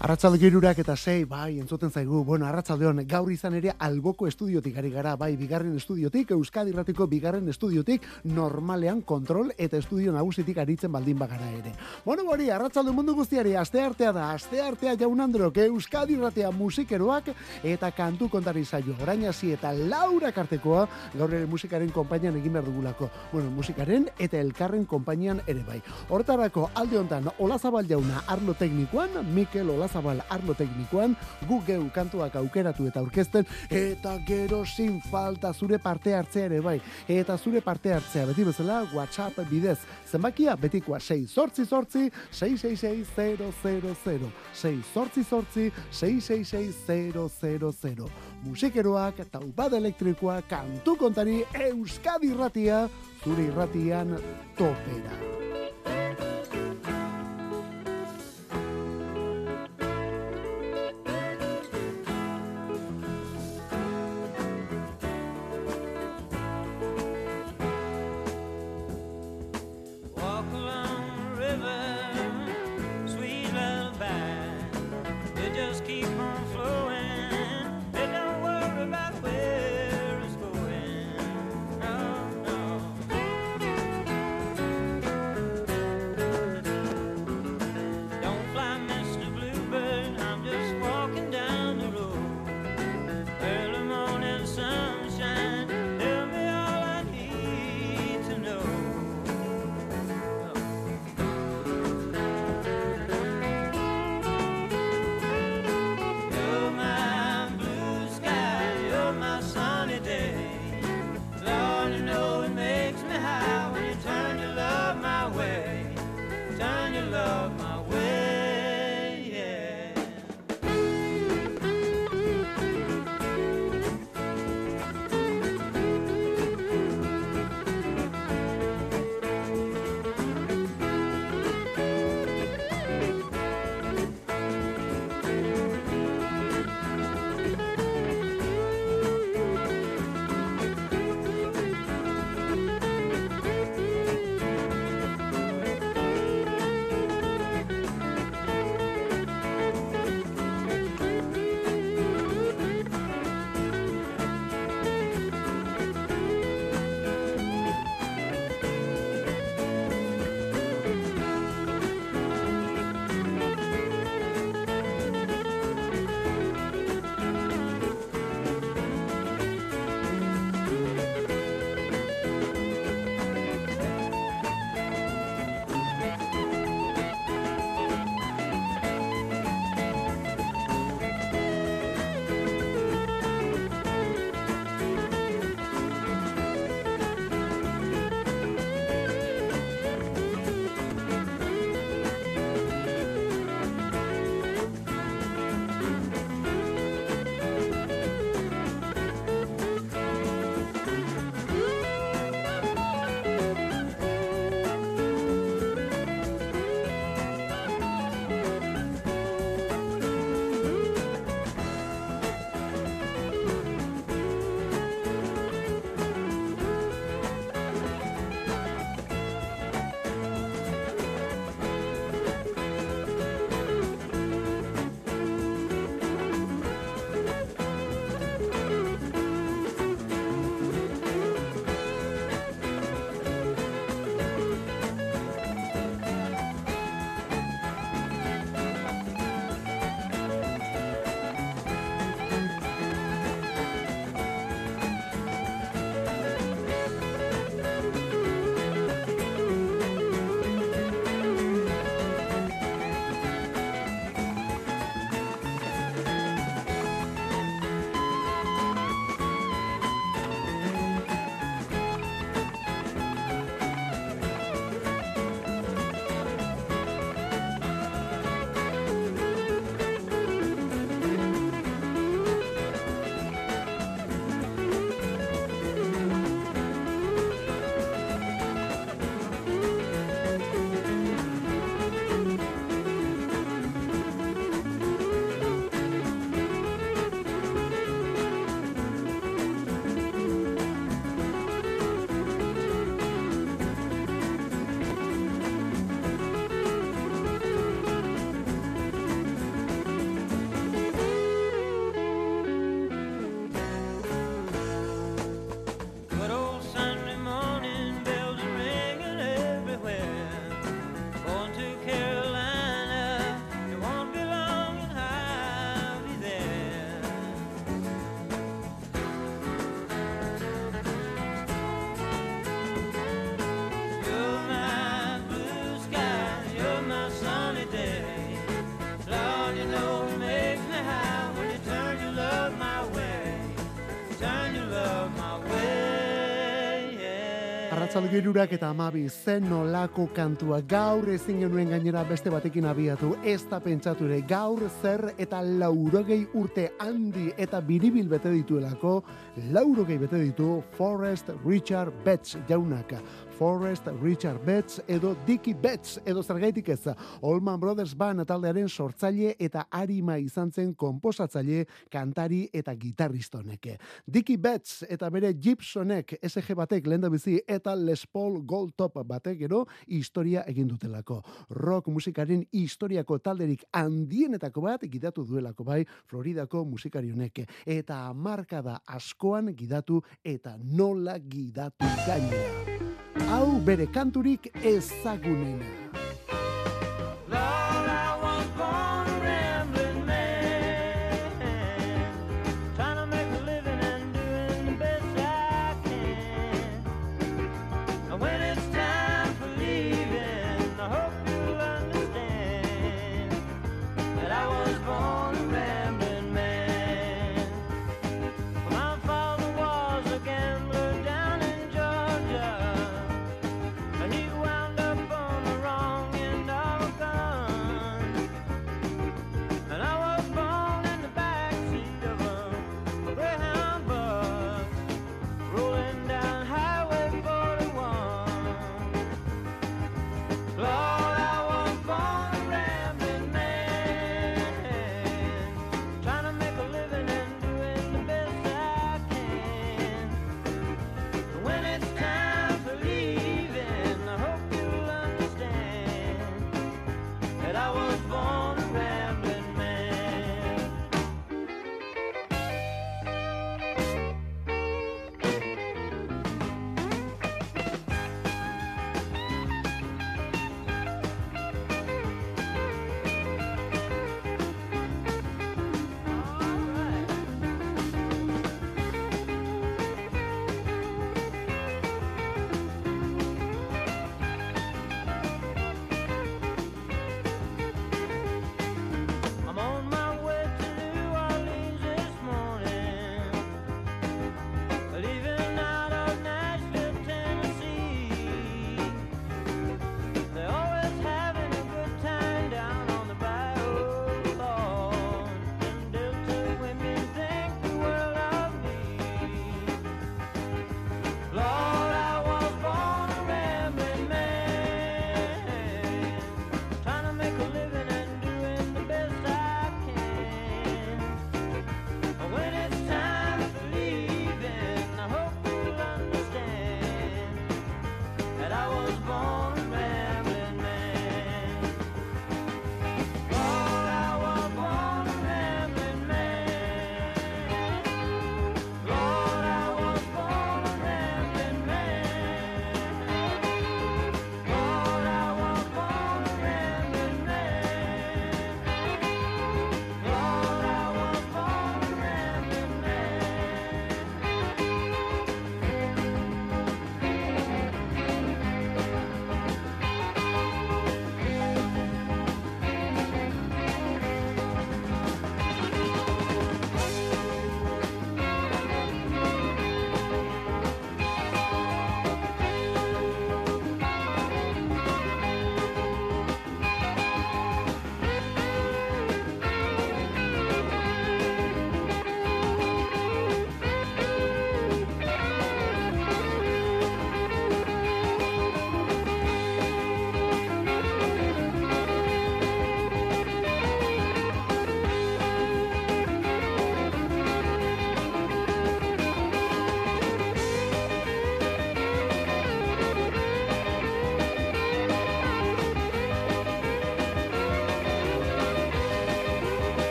Arratsalde girurak eta sei, bai, entzuten zaigu. Bueno, arratsaldeon gaur izan ere alboko estudiotik ari gara, bai, bigarren estudiotik, Euskadi Irratiko bigarren estudiotik, normalean kontrol eta estudio nagusitik aritzen baldin bagara ere. Bueno, hori, arratsalde mundu guztiari, aste artea da, aste artea jaun androk, Euskadi Irratea musikeroak eta kantu kontari zaio. Orain hasi eta Laura Kartekoa, gaur ere musikaren konpainian egin behar dugulako. Bueno, musikaren eta elkarren konpainian ere bai. Hortarako, alde hontan, Olazabal jauna, arlo teknikoan, Mikel Olazabal zabal arlo teknikoan, gu geu kantuak aukeratu eta aurkezten, eta gero sin falta zure parte hartzea ere bai. Eta zure parte hartzea, beti bezala, WhatsApp bidez. Zenbakia, betikoa 6 sortzi sortzi, 666 6 sortzi sortzi, 666 Musikeroak, taupad elektrikoa, kantu kontari, Euskadi irratia, zure irratian topera. Arratzalgirurak eta amabi zen nolako kantua. Gaur ezin genuen gainera beste batekin abiatu. Ez da pentsatu ere gaur zer eta laurogei urte handi eta biribil bete dituelako. Laurogei bete ditu Forrest Richard Betts jaunaka Forrest, Richard Betts edo Dickie Betts edo zergaitik ez. Allman Brothers Band taldearen sortzaile eta arima izan zen komposatzaile, kantari eta gitarristoneke. Dickie Betts eta bere Gibsonek SG batek lenda bizi eta Les Paul Gold Top batek gero historia egin dutelako. Rock musikaren historiako talderik handienetako bat gidatu duelako bai Floridako musikari honek eta markada askoan gidatu eta nola gidatu gainera hau bere kanturik ezagunena.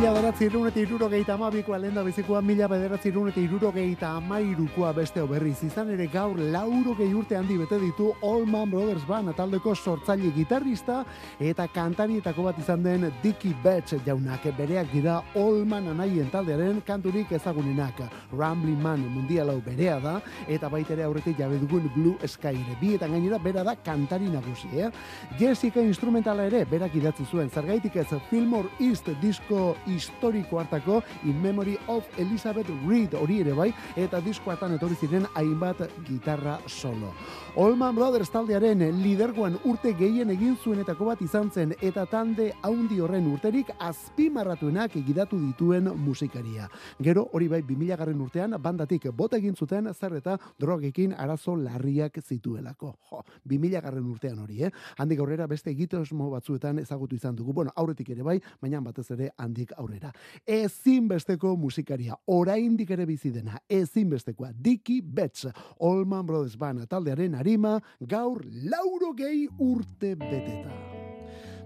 Mila beratzi irun eta iruro amabikoa lehen da bizikoa, mila bederatzi irun eta amairukoa beste oberriz. Izan ere gaur lauro gehi urte handi bete ditu Allman Brothers Band taldeko sortzaile gitarrista eta kantarietako bat izan den Dickie Betts jaunak. Bereak dira Allman anaien taldearen kanturik ezagunenak. Rambling Man mundialau berea da eta baitere aurretik jabe dugun Blue Sky ere. Bietan gainera bera da kantari nagusi, eh? Jessica instrumentala ere berak idatzi zuen. Zergaitik ez Fillmore East disco historiko hartako In Memory of Elizabeth Reed hori ere bai, eta diskoatan etorri ziren hainbat gitarra solo. Allman Brothers taldearen lidergoan urte gehien egin zuenetako bat izan zen eta tande haundi horren urterik azpimarratuenak egidatu dituen musikaria. Gero hori bai 2000 garren urtean bandatik bota egin zuten zer eta drogekin arazo larriak zituelako. Jo, 2000 garren urtean hori, eh? Handik aurrera beste egitosmo batzuetan ezagutu izan dugu. Bueno, aurretik ere bai, baina batez ere handik aurrera. Ezinbesteko musikaria, oraindik ere bizi dena, ezinbestekoa. Dickie Betts, Allman Brothers Band taldearen arima, gaur lauro gehi urte beteta.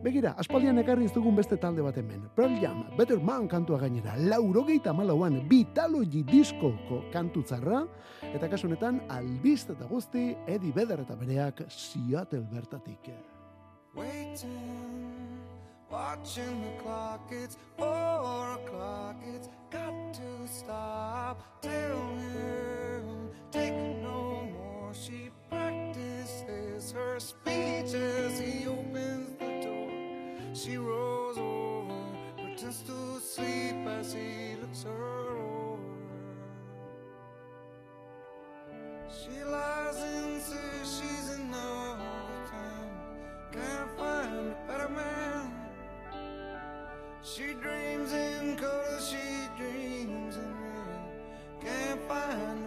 Begira, aspaldian ekarri dugun beste talde bat hemen. Pearl Jam, Better Man kantua gainera, lauro gehi tamalauan, Vitalogy diskoko kantu tzarra, eta kasunetan, albizt eta guzti, Eddie Vedder eta bereak Seattle bertatik. Waiting Watching the clock, it's four o'clock, it's got to stop. Tell him, take no more. She practices her speech as he opens the door. She rolls over, pretends to sleep as he looks her over. She lies and says she's in no time. Can't find a better man. She dreams in color, she dreams in rain. Can't find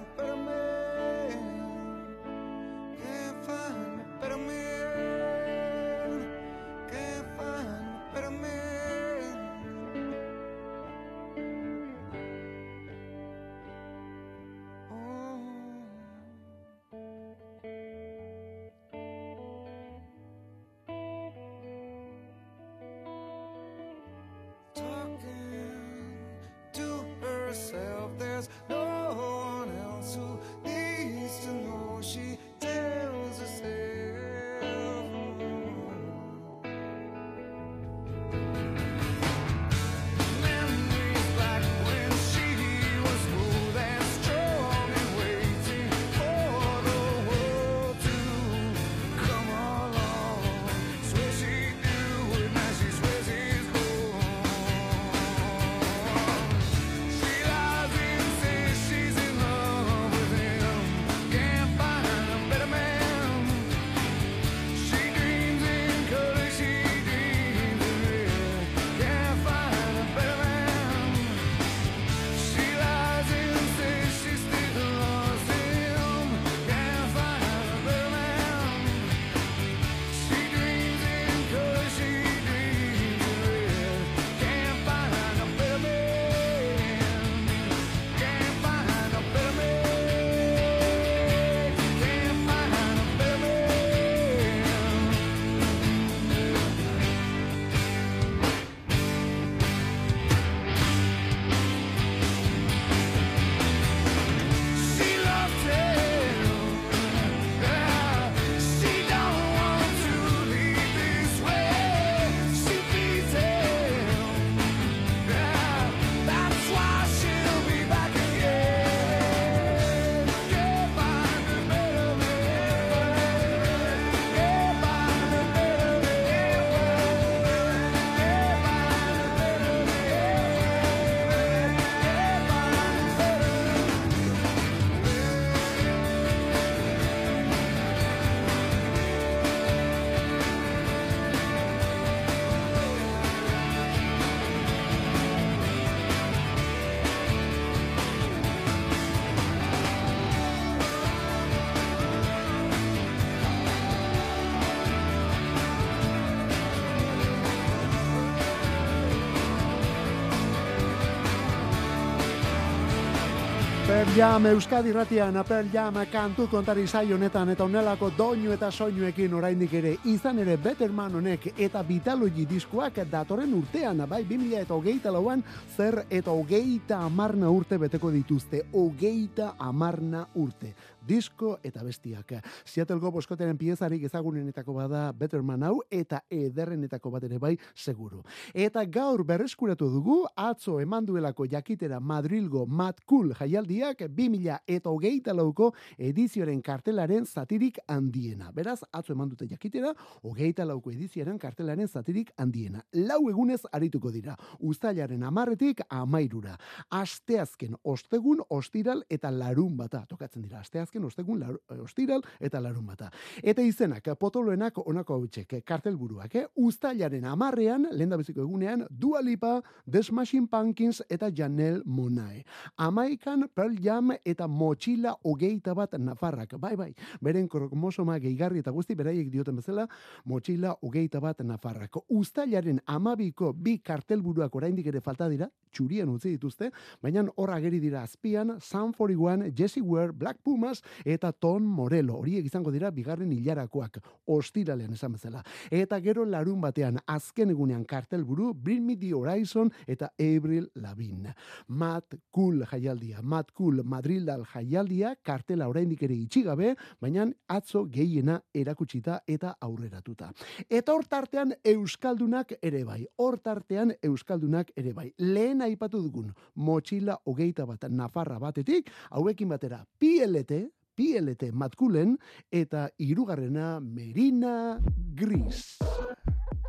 Pearl Jam Euskadi ratian, Pearl Jam kantu kontari saio honetan eta onelako doinu eta soinuekin oraindik ere izan ere Betterman honek eta Vitalogy diskoak datorren urtean, bai 2000 eta hogeita lauan, zer eta hogeita amarna urte beteko dituzte, hogeita amarna urte disko eta bestiak. Seattleko boskoteren piezarik ezagunenetako bada Betterman hau eta ederrenetako bat ere bai seguru. Eta gaur berreskuratu dugu atzo emanduelako jakitera Madrilgo Mad Cool jaialdiak 2000 eta hogeita lauko edizioaren kartelaren zatirik handiena. Beraz, atzo eman dute jakitera, hogeita lauko edizioaren kartelaren zatirik handiena. Lau egunez arituko dira, ustailaren amarretik amairura. Asteazken ostegun, ostiral eta larun bata. Tokatzen dira, asteazken ostegun, lar, ostiral eta larun bata. Eta izenak, potoloenak onako hau kartelburuak, eh? ustailaren amarrean, lehen egunean, Dua Lipa, The Smashing Pumpkins eta Janelle Monae. Amaikan Pearl Jam eta Mochila hogeita bat Nafarrak. Bai, bai, beren kromosoma gehigarri eta guzti beraiek dioten bezala, Mochila hogeita bat Nafarrak. Uztailaren amabiko bi kartelburuak oraindik ere falta dira, txurien utzi dituzte, baina hor ageri dira azpian, Sun 41, Jesse Ware, Black Pumas eta Ton Morello. Horiek izango dira bigarren hilarakoak, ostiralean esan bezala. Eta gero larun batean, azken egunean kartelburu, Bring Me The Horizon eta Avril Lavigne. Matt Cool jaialdia, Matt Cool Madrildal jaialdia, kartela oraindik ere itxigabe, baina atzo gehiena erakutsita eta aurreratuta. Eta hor tartean Euskaldunak ere bai, hor tartean Euskaldunak ere bai. Lehen aipatu dugun, motxila hogeita bat Nafarra batetik, hauekin batera PLT, PLT matkulen eta hirugarrena Merina Gris.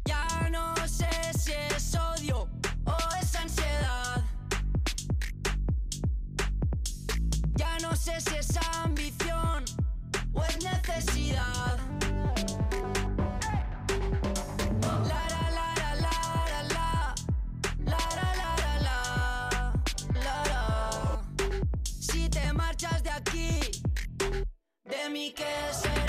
Ya no sé si es odio o es ansiedad. Ya no sé si es ambición o es necesidad. Me, mí que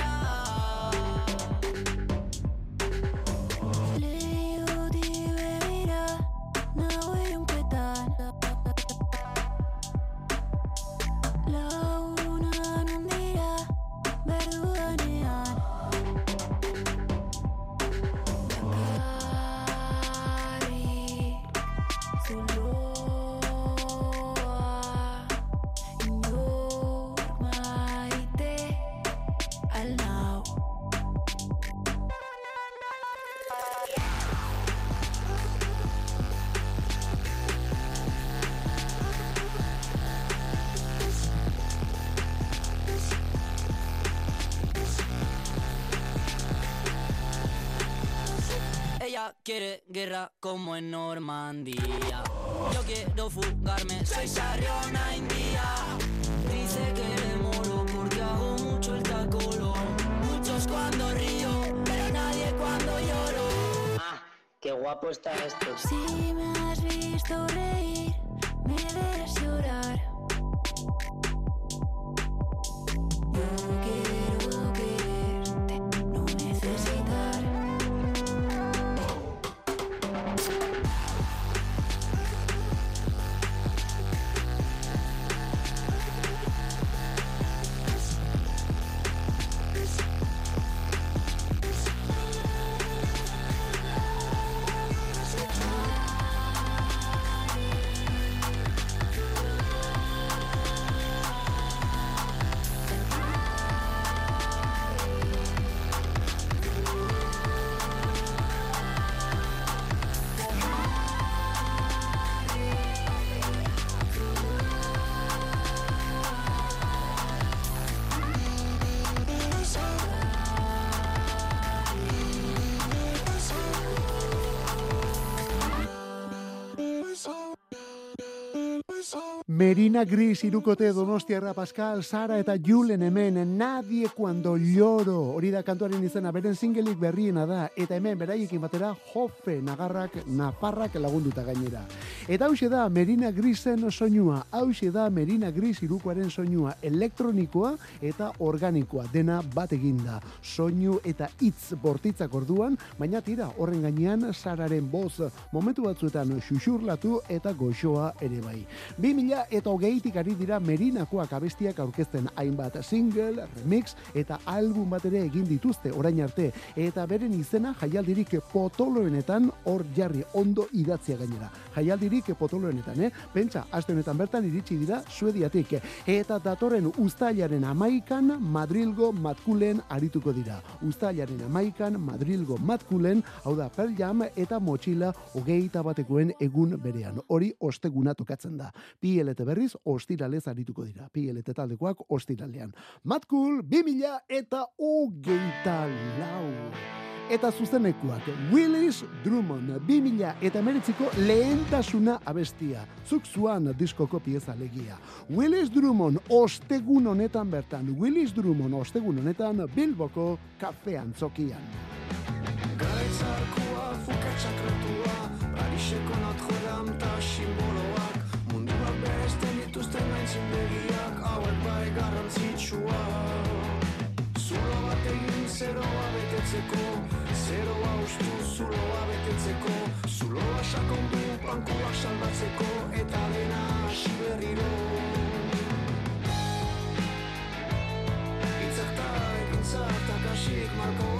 guerra como en Normandía. Yo quiero fugarme, soy Sarriona India. Dice que le moro porque hago mucho el tacolón. Muchos cuando río, pero nadie cuando lloro. Ah, qué guapo está esto. Si me has visto reír, Merina Gris irukote Donostiarra Pascal, Sara eta Julen hemen Nadie cuando lloro. Hori da kantuaren izena, beren singelik berriena da. Eta hemen beraiekin batera Jofe Nagarrak Nafarrak lagunduta gainera. Eta hause da Merina Grisen soinua. Hause da Merina Gris irukoaren soinua. Elektronikoa eta organikoa. Dena bat eginda. Soinu eta hitz bortitzak orduan, baina tira horren gainean Sararen boz momentu batzuetan xuxurlatu eta goxoa ere bai. 2000 mila eta hogeitik ari dira merinakoak abestiak aurkezten hainbat single, remix eta album bat ere egin dituzte orain arte eta beren izena jaialdirik potoloenetan hor jarri ondo idatzia gainera. Jaialdirik potoloenetan, eh? Pentsa, aste honetan bertan iritsi dira Suediatik eta datorren uztailaren amaikan Madrilgo matkulen arituko dira. Uztailaren amaikan Madrilgo matkulen, hau da Pearl Jam eta Motxila hogeita batekoen egun berean. Hori osteguna tokatzen da. PLT berriz ostiralez arituko dira. PLT taldekoak ostiralean. Matkul, 2000 eta hogeita lau. Eta zuzenekuak, Willis Drummond, 2000 eta meretziko lehentasuna abestia. Zuk zuan diskoko pieza legia. Willis Drummond ostegun honetan bertan, Willis Drummond ostegun honetan Bilboko kafean zokian. Garaitzarkua, fukatxakretua Pariseko Notre-Dame ta simboloak Beresten dituzten gaintzindegiak Hauek bai garrantzitsua. Zulo bat egin zeroa betetzeko. Zeroa ustu zuloa betetzeko. Zuloa sakondu bankuak salbatzeko Eta dena hasi berriro. Hitzak ta ekintzak ta kasik markoak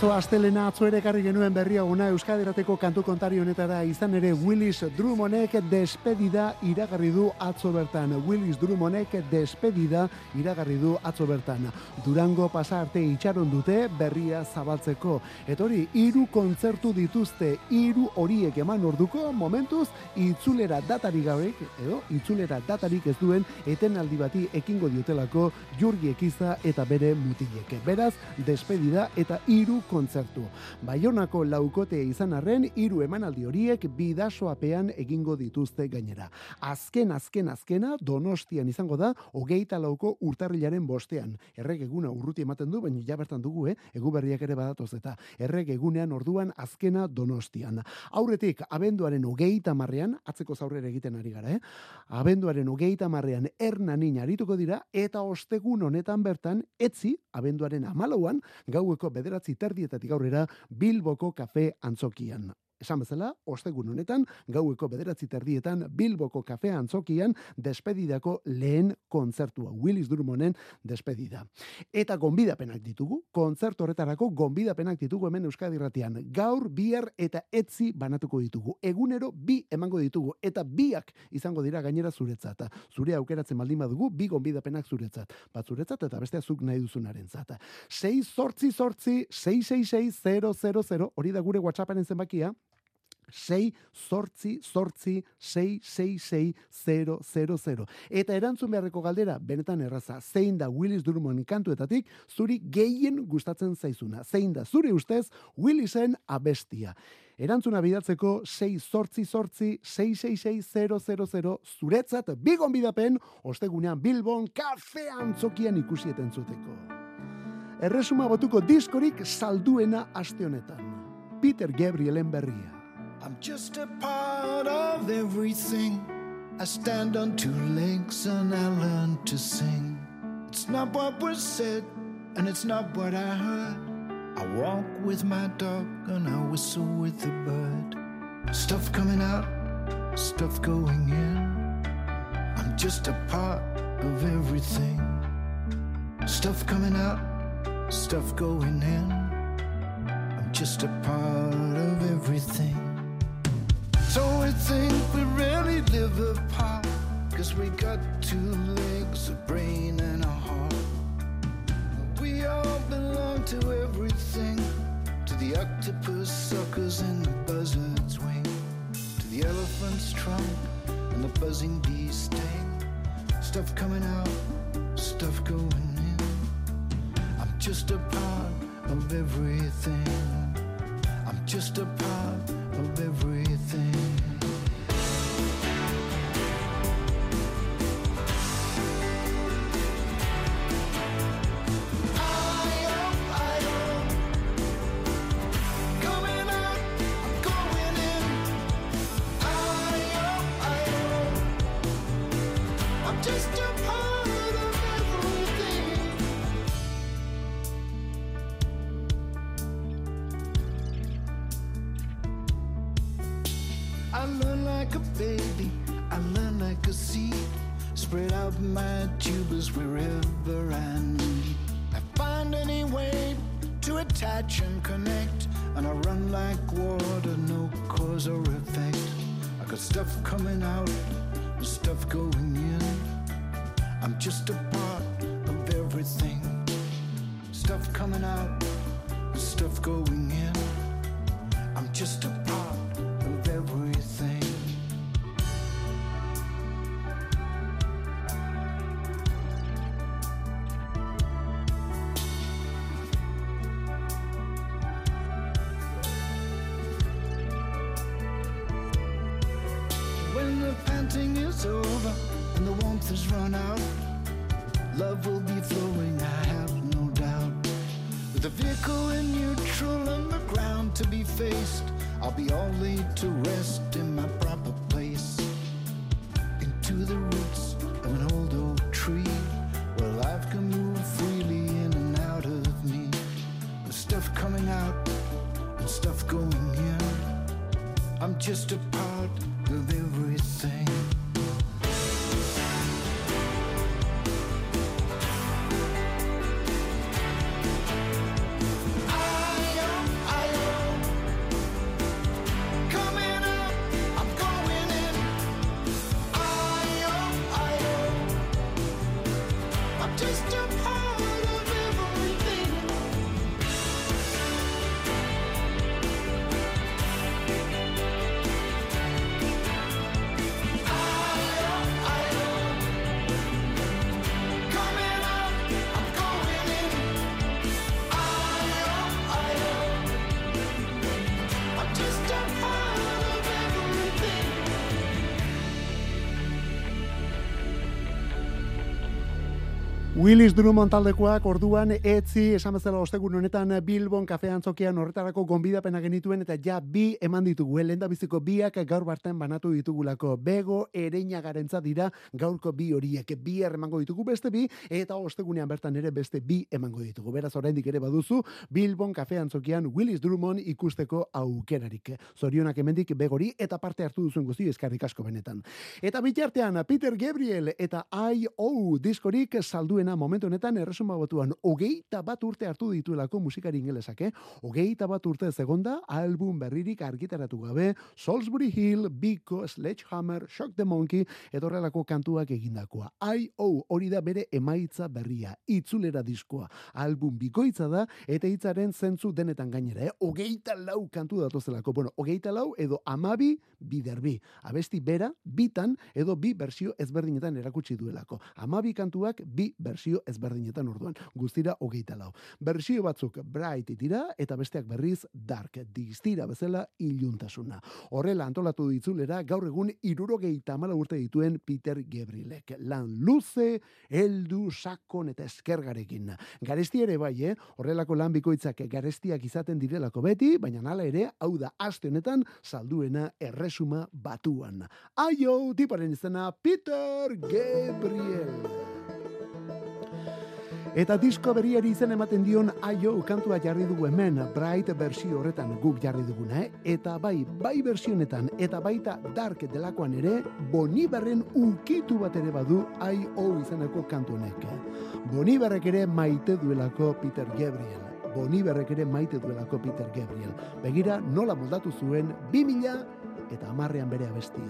Atzo astelena atzo ere ekarri genuen berria una Euskadirateko kantu kontari honetara izan ere Willis Drummondek despedida iragarri du atzo bertan. Willis Drummondek despedida iragarri du atzo bertan. Durango pasa arte itxaron dute berria zabaltzeko. Eta hori, hiru kontzertu dituzte, hiru horiek eman orduko momentuz itzulera datarik gabek, edo itzulera datarik ez duen etenaldi bati ekingo diotelako Jurgi Ekiza eta bere mutilek. Beraz, despedida eta hiru kontzertu. Baionako laukote izan arren, hiru emanaldi horiek bidasoapean egingo dituzte gainera. Azken, azken, azkena donostian izango da, hogeita lauko urtarrilaren bostean. Erreg eguna urruti ematen du, baina ja bertan dugu, eh? egu berriak ere badatoz eta erreg egunean orduan azkena donostian. Aurretik, abenduaren hogeita marrean, atzeko zaurrera egiten ari gara, eh? abenduaren hogeita marrean ernanin arituko dira, eta ostegun honetan bertan, etzi, abenduaren amalauan, gaueko bederatzi terdietatik aurrera, Bilboko kafe antzokian. Esan bezala, ostegun honetan, gaueko bederatzi terdietan, Bilboko kafea antzokian, despedidako lehen kontzertua, Willis Durmonen despedida. Eta gonbidapenak ditugu, kontzertu horretarako gonbidapenak ditugu hemen Euskadi Ratian. Gaur, bihar eta etzi banatuko ditugu. Egunero bi emango ditugu, eta biak izango dira gainera zuretzat. Zure aukeratzen baldin badugu, bi gonbidapenak zuretzat. Bat zuretzat eta beste azuk nahi duzunaren zata. 6 sortzi sortzi, 666 000, hori da gure WhatsApparen zenbakia, 6 sortzi sortzi 666 Eta erantzun beharreko galdera, benetan erraza, zein da Willis Drummond kantuetatik, zuri gehien gustatzen zaizuna. Zein da zuri ustez Willisen abestia. Erantzuna bidatzeko 6 sortzi sortzi 666 zuretzat bigon bidapen, ostegunean Bilbon kafean zokian ikusieten zuteko. Erresuma botuko diskorik salduena aste honetan. Peter Gabrielen berria. I'm just a part of everything. I stand on two legs and I learn to sing. It's not what was said and it's not what I heard. I walk with my dog and I whistle with the bird. Stuff coming out, stuff going in. I'm just a part of everything. Stuff coming out, stuff going in. I'm just a part of everything. So we think we really live apart. Cause we got two legs, a brain, and a heart. We all belong to everything. To the octopus suckers and the buzzard's wing. To the elephant's trunk and the buzzing bee sting. Stuff coming out, stuff going in. I'm just a part of everything. I'm just a part of everything. Has run out, love will be flowing, I have no doubt. With the vehicle in neutral and the ground to be faced, I'll be all laid to rest in my proper Willis Drummond taldekoak orduan etzi esan bezala ostegun honetan Bilbon kafean zokian horretarako gonbidapena genituen eta ja bi eman ditugu. Eh, lenda biziko biak gaur barten banatu ditugulako. Bego ereina garentza dira gaurko bi horiek. Bi emango ditugu beste bi eta ostegunean bertan ere beste bi emango ditugu. Beraz oraindik ere baduzu Bilbon kafean zokian Willis Drummond ikusteko aukerarik. Zorionak hemendik begori eta parte hartu duzuen guzti eskarrik asko benetan. Eta bitartean Peter Gabriel eta I.O. diskorik salduena momentu honetan erresuma batuan hogeita bat urte hartu dituelako musikari ingelesak, eh? Hogeita bat urte segonda album berririk argitaratu gabe Salisbury Hill, Biko, Sledgehammer, Shock the Monkey edo horrelako kantuak egindakoa. I.O. hori da bere emaitza berria, itzulera diskoa. Album bikoitza da eta hitzaren zentzu denetan gainera, eh? Hogeita lau kantu datozelako. Bueno, hogeita lau edo amabi biderbi. Abesti bera, bitan edo bi bersio ezberdinetan erakutsi duelako. Amabi kantuak bi bersio ezberdinetan orduan. Guztira hogeita lau. Bersio batzuk bright dira eta besteak berriz dark. Distira bezala iluntasuna. Horrela antolatu ditzulera gaur egun irurogeita amala urte dituen Peter Gabrielek. Lan luze, heldu, sakon eta eskergarekin. Garesti ere bai, eh? horrelako lan bikoitzak garestiak izaten direlako beti, baina nala ere, hau da aste honetan salduena erresuma batuan. Aio, tiparen izena Peter Gabriel. Eta disko berriari izen ematen dion aio kantua jarri dugu hemen, bright bersio horretan guk jarri duguna, eh? Eta bai, bai versionetan, eta baita dark delakoan ere, Boniberren ukitu bat ere badu I.O. izeneko kantu honek. Boniberrek ere maite duelako Peter Gabriel. Boniberrek ere maite duelako Peter Gabriel. Begira, nola moldatu zuen, 2000 eta amarrean bere abesti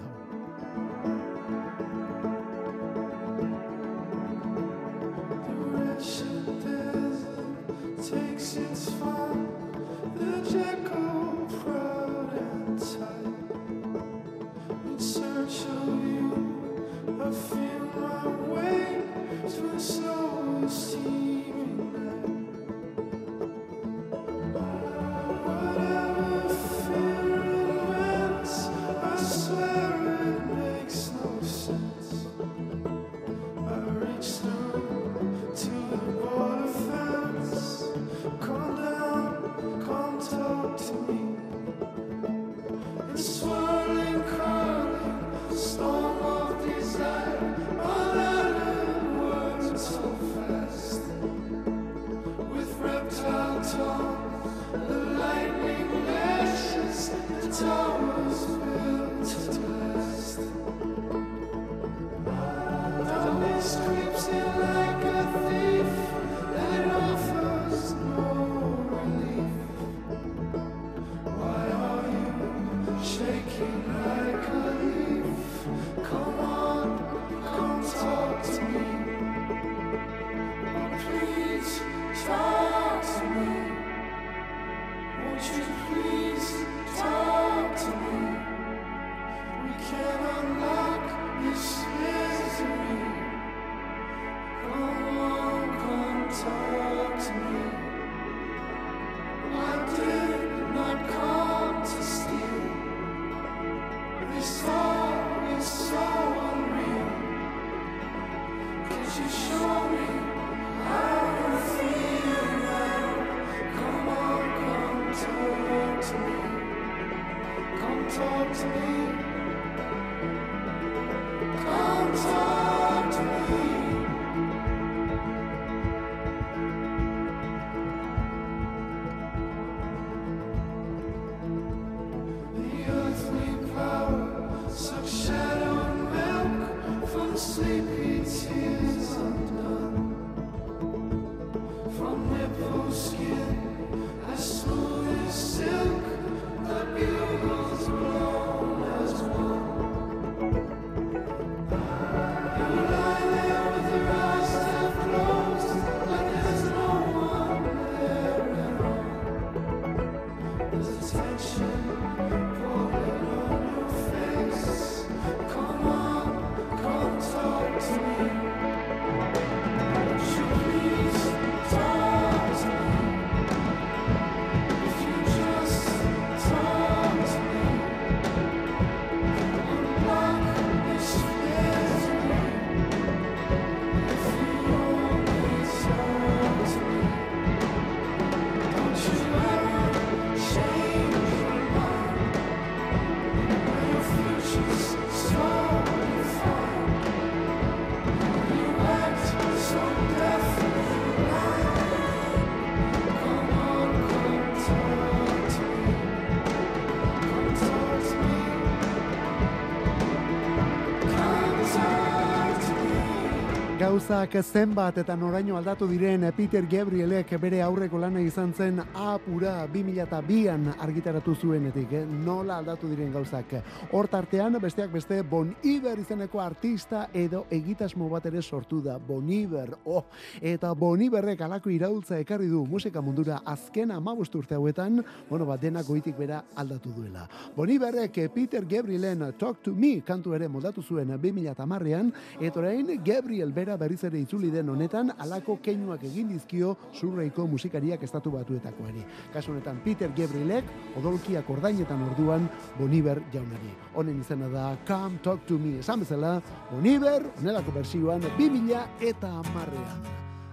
Gauzak zenbat eta noraino aldatu diren Peter Gabrielek bere aurreko lana izan zen apura 2002an argitaratu zuenetik, eh? nola aldatu diren gauzak. Hort artean besteak beste Bon Iver izeneko artista edo egitasmo bat ere sortu da Bon Iver. Oh, eta Bon Iverrek alako iraultza ekarri du musika mundura azken amabost urte hauetan, bueno, bat denak goitik bera aldatu duela. Bon Iverrek Peter Gabrielen Talk to Me kantu ere moldatu zuen 2010ean, eta orain Gabriel bera berriz ere itzuli den honetan alako keinuak egin dizkio zurreiko musikariak estatu batuetakoari. Kasu honetan Peter Gabrielek odolkiak ordainetan orduan Boniber jaunari. Honen izena da Come Talk to Me. Esan bezala Boniber onelako bersioan 2000 eta amarrean.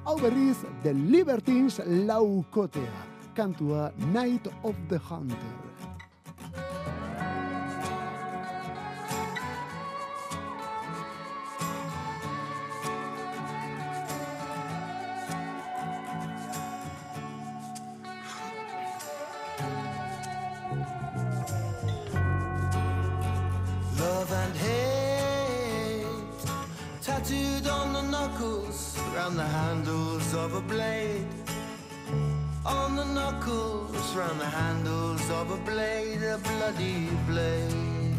Hau berriz The Libertines laukotea. Kantua Night of the Hunter. Around the handles of a blade. On the knuckles, round the handles of a blade, a bloody blade.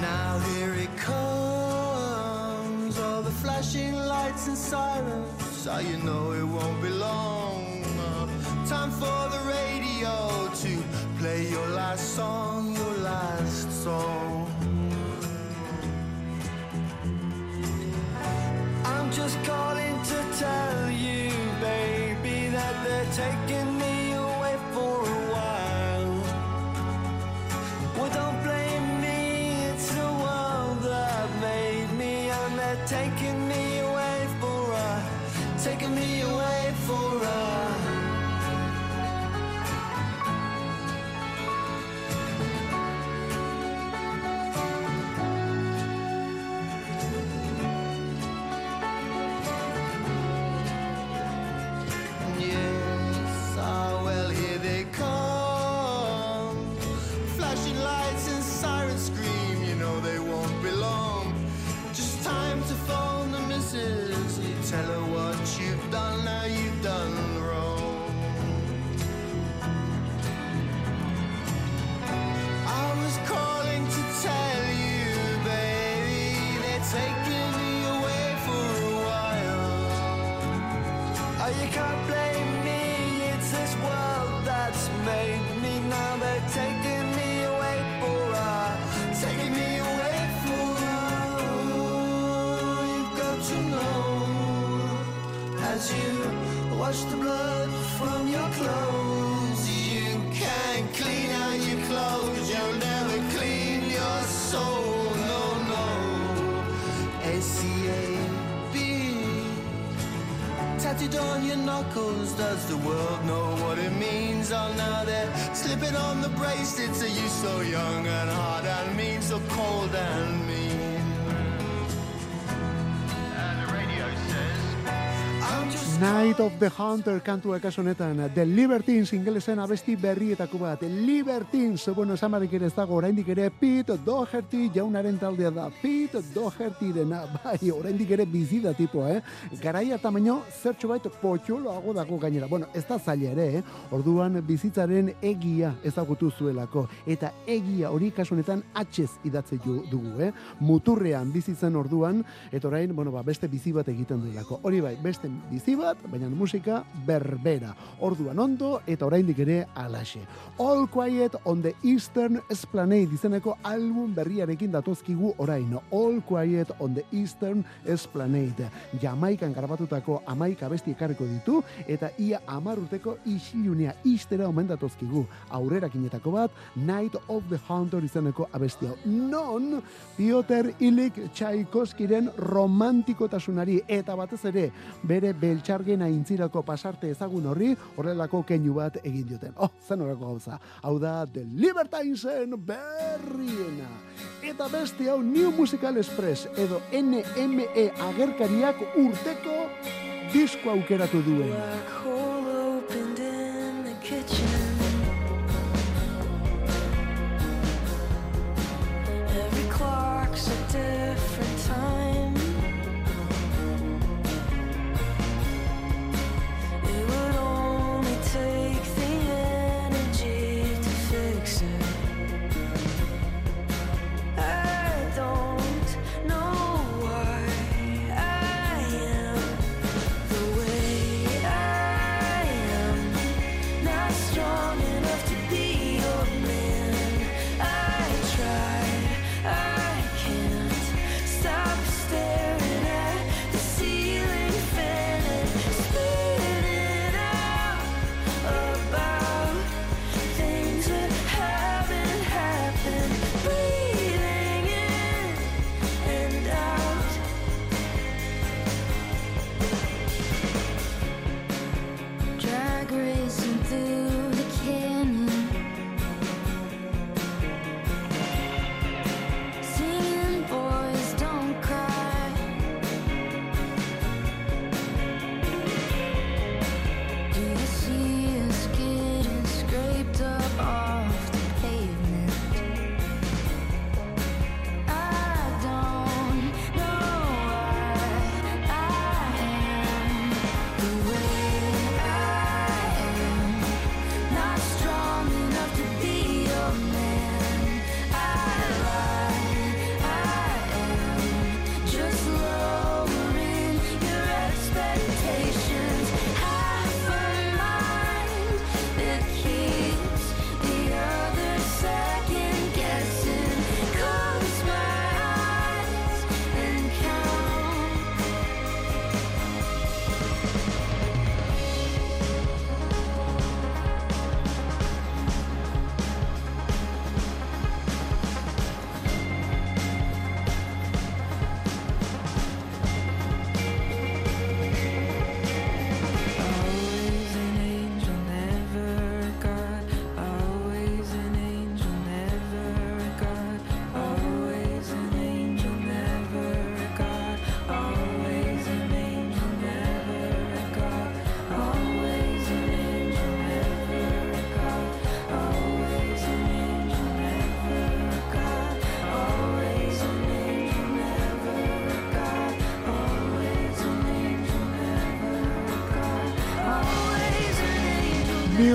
Now here it comes, all the flashing lights and sirens. So you know it won't be long. Time for the radio to play your last song, your last song. Wash the blood from your clothes, you can't clean out your clothes, you'll never clean your soul. No, no. S-C-A-B. Tattooed on your knuckles, does the world know what it means? Oh, now they're slipping on the bracelets. Are you so young and hard and mean, so cold and mean? Night of the Hunter kantua kasu honetan The Libertines ingelesen abesti berrietako bat Libertines, bueno, esamarik ere ez dago oraindik ere Pete Doherty jaunaren taldea da Pete Doherty dena, bai, oraindik ere bizi da tipoa, eh? Garaia tamaino zertxo bait potxoloago dago gainera Bueno, ez da zaila ere, eh? Orduan bizitzaren egia ezagutu zuelako Eta egia hori kasu honetan atxez idatze dugu, eh? Muturrean bizitzen orduan Eta orain, bueno, ba, beste bizi bat egiten duelako Hori bai, beste bizi bat, baina musika berbera. Orduan ondo eta oraindik ere alaxe. All Quiet on the Eastern Esplanade izeneko album berriarekin datozkigu orain. All Quiet on the Eastern Esplanade. Jamaikan grabatutako amaika abesti ekarriko ditu eta ia amar urteko isilunea istera omen datozkigu. Aurrerakinetako bat, Night of the Hunter izeneko abesti hau. Non, Piotr Ilik Tchaikovskiren romantikotasunari eta batez ere bere beltxargen aintzirako pasarte ezagun horri horrelako keinu bat egin dioten. Oh, zen horreko gauza. Hau da The Libertinesen berriena. Eta beste hau New Musical Express edo NME agerkariak urteko disko aukeratu duen.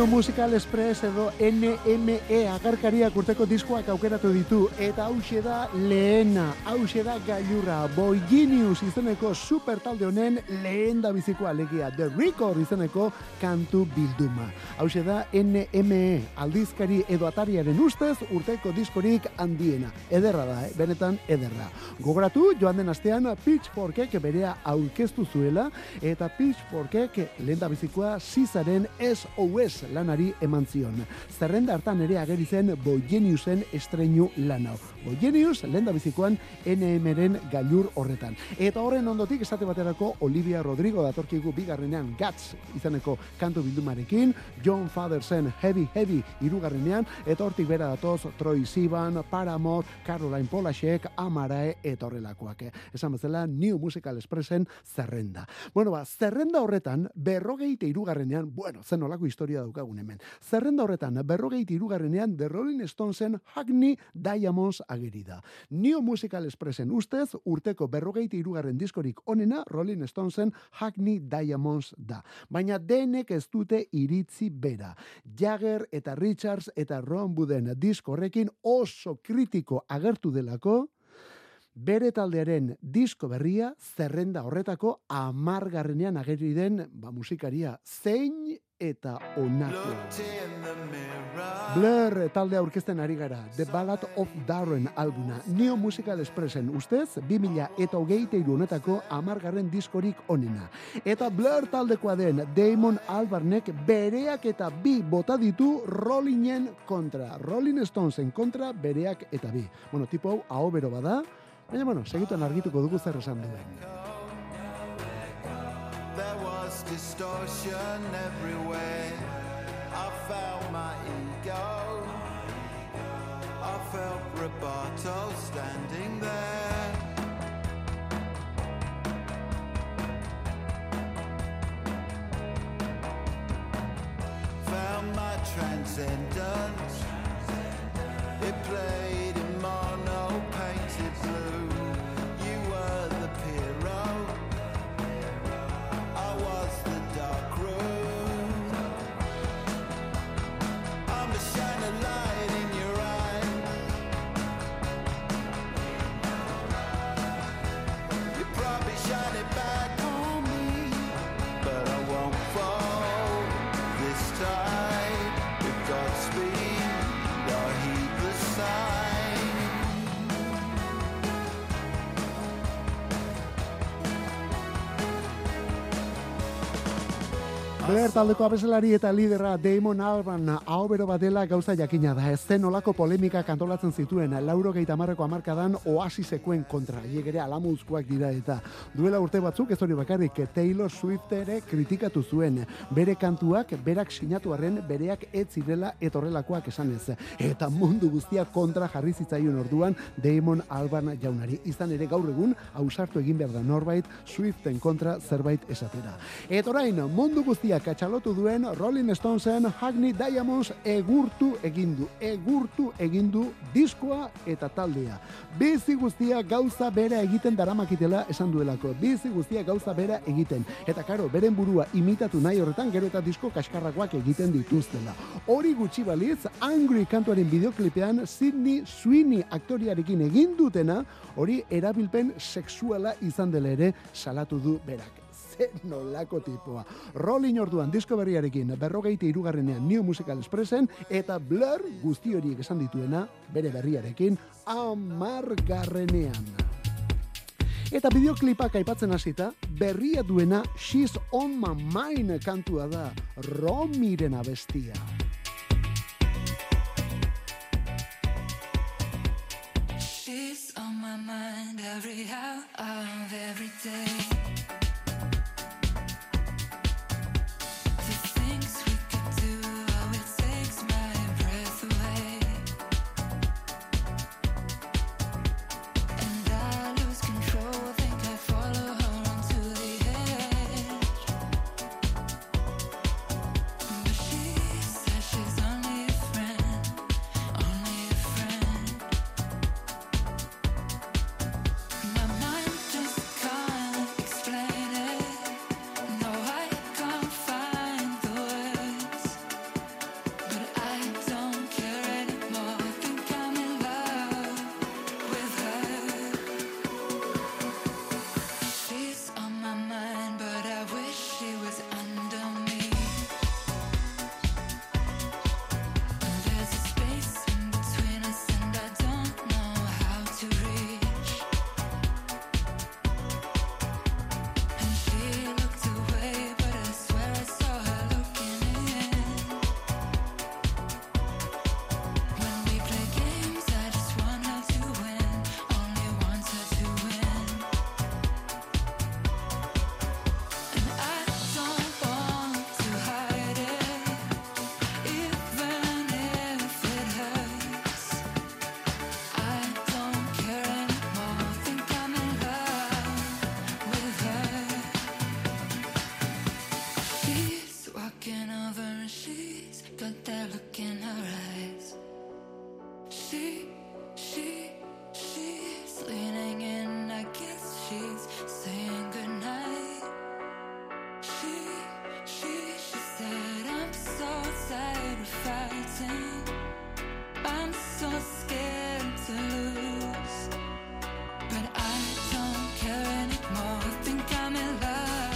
New Musical Express edo NME agarkariak urteko diskoak aukeratu ditu eta hause da lehena, hause da gailurra Boy Genius izeneko super talde honen lehen da biziko alegia The Record izeneko kantu bilduma. Hause da NME aldizkari edo atariaren ustez urteko diskorik handiena. Ederra da, eh? benetan ederra. Gogoratu, joan den astean Pitchforkek berea aurkeztu zuela eta Pitchforkek lehen da bizikoa Sisaren SOS lanari eman zion. Zerrenda hartan ere ageri zen Boyeniusen estreinu lan hau. Boyenius lehen da bizikoan NM-ren gailur horretan. Eta horren ondotik esate baterako Olivia Rodrigo datorkigu bigarrenean Guts izaneko kantu bildumarekin, John Fathersen Heavy Heavy irugarrenean, eta hortik bera datoz Troy Sivan, Paramore, Caroline Polachek, Amarae eta horrelakoak. Esan bezala New Musical Expressen zerrenda. Bueno, ba, zerrenda horretan, berrogeite irugarrenean, bueno, zen olako historia daukagun hemen. Zerrenda horretan, berrogeite irugarrenean, The Rolling Stonesen Hackney Diamonds ageri da. New Musical Expressen ustez, urteko berrogeite irugarren diskorik onena, Rolling Stonesen Hackney Diamonds da. Baina denek ez dute iritzi bera. Jagger eta Richards eta Ron Buden disko horrekin oso kritiko agertu delako, bere taldearen disko berria zerrenda horretako amargarrenean ageri den ba, musikaria zein eta onako. Blur talde aurkezten ari gara, The Ballad of Darren albuna, Neo Musical Expressen ustez, 2000 eta hogeite honetako amargarren diskorik onena. Eta Blur taldekoa den Damon Albarnek bereak eta bi bota ditu Rollingen kontra. Rolling Stonesen kontra bereak eta bi. Bueno, tipo hau aho bero bada, baina bueno, segituan argituko dugu zer esan duen. Distortion everywhere. I felt my ego. I felt Roboto standing there. Found my transcendence. It played Blair taldeko abeselari eta lidera Damon Albarn hau bero bat dela gauza jakina da. Ez zen olako polemika kantolatzen zituen lauro gehieta marreko amarkadan oasisekuen kontra. Hiek ere alamuzkoak dira eta duela urte batzuk ez hori bakarrik Taylor Swift ere kritikatu zuen. Bere kantuak berak sinatu arren bereak ez zirela etorrelakoak esanez. Eta mundu guztiak kontra jarri zitzaion orduan Damon Albarn jaunari. Izan ere gaur egun ausartu egin behar da norbait Swiften kontra zerbait esatera. Eta orain mundu guztiak atxalotu duen Rolling Stonesen Hackney Diamonds egurtu egindu. Egurtu egindu diskoa eta taldea. Bizi guztia gauza bera egiten daramakitela esan duelako. Bizi guztia gauza bera egiten. Eta karo, beren burua imitatu nahi horretan gero eta disko kaskarrakoak egiten dituztela. Hori gutxi balitz, Angry kantuaren bideoklipean Sidney Sweeney aktoriarekin egin dutena, hori erabilpen sexuala izan dela ere salatu du berak zen nolako tipoa. Rolling orduan disko berriarekin berrogeite irugarrenean New Musical Expressen eta Blur guzti horiek esan dituena bere berriarekin amargarrenean. Eta bideoklipak aipatzen hasita, berria duena She's on my mind kantua da, Romiren abestia. She's on my mind every hour of every day.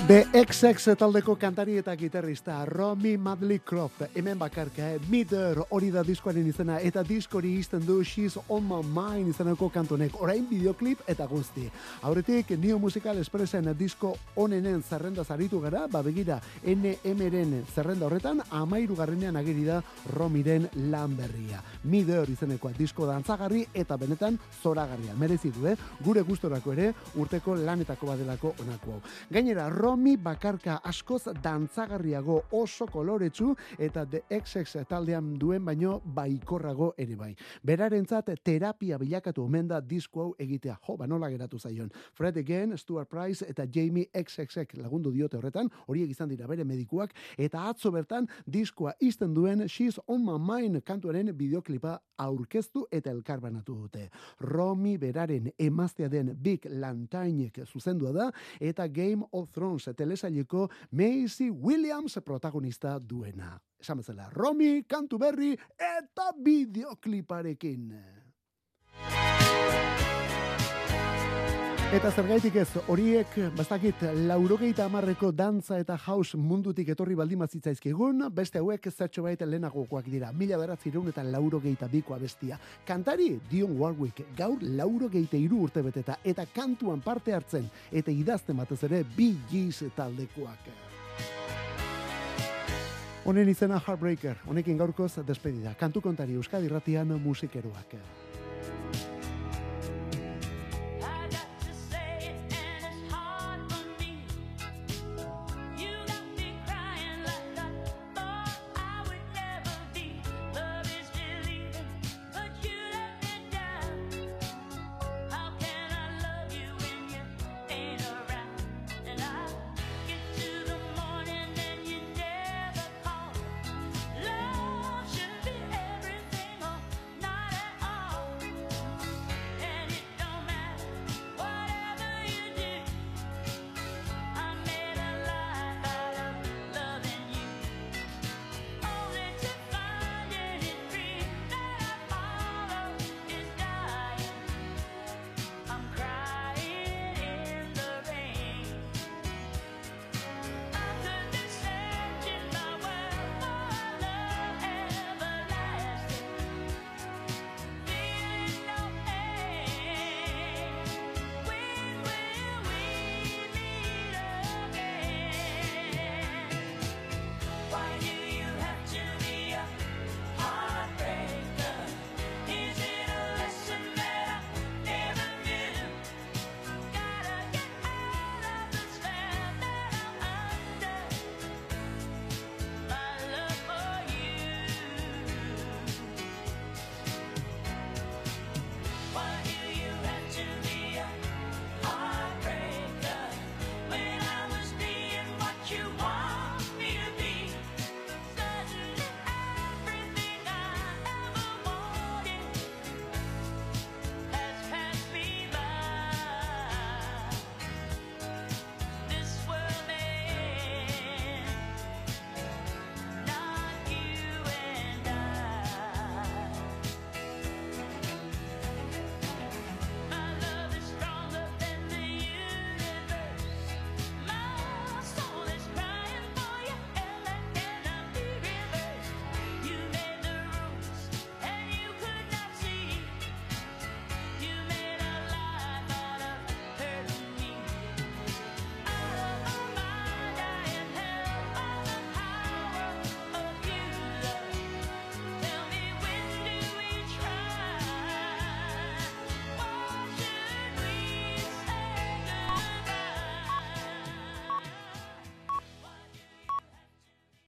Love. BXX taldeko kantari eta gitarrista Romy Madley Croft hemen bakarka, eh? Mider hori da diskoaren izena eta diskori izten du She's on my mind izeneko kantonek orain videoklip eta guzti. Aurretik Neo Musical Expressen disko onenen zerrenda zaritu gara, ba begira NM-ren zerrenda horretan amairu garrenean ageri da Romiren lan berria. Mider izenekoa disko dantzagarri eta benetan zoragarria. Merezi du, eh? Gure gustorako ere urteko lanetako badelako honako hau. Gainera, Romi bakarka askoz dantzagarriago oso koloretsu eta The XX taldean duen baino baikorrago ere bai. Berarentzat terapia bilakatu omen da disko hau egitea. Jo, ba nola geratu zaion. Fred Again, Stuart Price eta Jamie XXX lagundu diote horretan, horiek izan dira bere medikuak, eta atzo bertan diskoa izten duen She's on my mind kantuaren bideoklipa aurkeztu eta elkarbanatu dute. Romi beraren emaztea den Big Lantainek zuzendua da, eta Game of Thrones telesaileko Maisie Williams protagonista duena. Esan bezala, Romi, kantu berri eta bideokliparekin. Eta zergaitik ez, horiek, bastakit, laurogeita amarreko dantza eta house mundutik etorri baldin mazitzaizkigun, beste hauek zertxo baita lehenagokoak dira, mila beratzireun eta laurogeita bikoa bestia. Kantari, Dion Warwick, gaur laurogeita iru urte beteta, eta kantuan parte hartzen, eta idazten batez ere, Bee Gees taldekoak. Honen izena Heartbreaker, honekin gaurkoz despedida. Kantu kontari Euskadi Ratian musikeroak.